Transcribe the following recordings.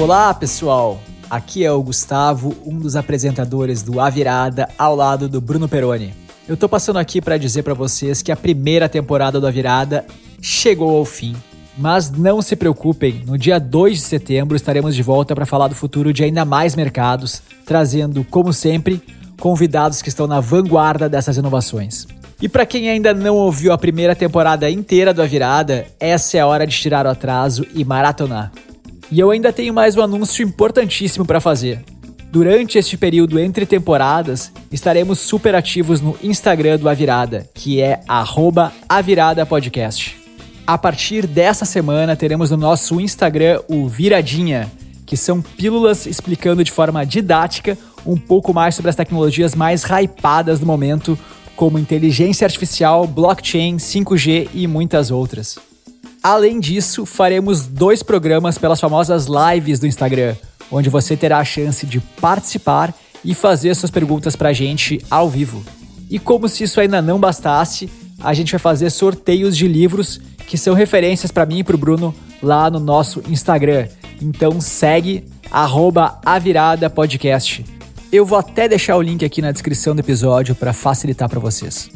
Olá, pessoal. Aqui é o Gustavo, um dos apresentadores do A Virada, ao lado do Bruno Peroni. Eu tô passando aqui para dizer para vocês que a primeira temporada do A Virada chegou ao fim. Mas não se preocupem, no dia 2 de setembro estaremos de volta para falar do futuro de ainda mais mercados, trazendo, como sempre, convidados que estão na vanguarda dessas inovações. E para quem ainda não ouviu a primeira temporada inteira do A Virada, essa é a hora de tirar o atraso e maratonar. E eu ainda tenho mais um anúncio importantíssimo para fazer. Durante este período entre temporadas, estaremos super ativos no Instagram do A Virada, que é @aviradapodcast. A partir dessa semana, teremos no nosso Instagram o Viradinha, que são pílulas explicando de forma didática um pouco mais sobre as tecnologias mais hypadas do momento, como inteligência artificial, blockchain, 5G e muitas outras. Além disso, faremos dois programas pelas famosas lives do Instagram, onde você terá a chance de participar e fazer suas perguntas para a gente ao vivo. E como se isso ainda não bastasse, a gente vai fazer sorteios de livros que são referências para mim e para o Bruno lá no nosso Instagram. Então segue @aviradapodcast. Eu vou até deixar o link aqui na descrição do episódio para facilitar para vocês.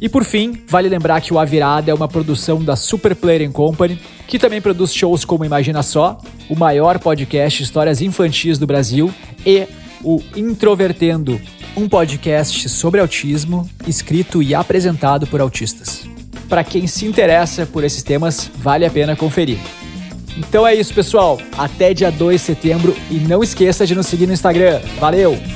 E por fim, vale lembrar que o A Virada é uma produção da Super Player Company, que também produz shows como Imagina Só, o maior podcast de histórias infantis do Brasil, e o Introvertendo, um podcast sobre autismo, escrito e apresentado por autistas. Para quem se interessa por esses temas, vale a pena conferir. Então é isso, pessoal. Até dia 2 de setembro e não esqueça de nos seguir no Instagram. Valeu!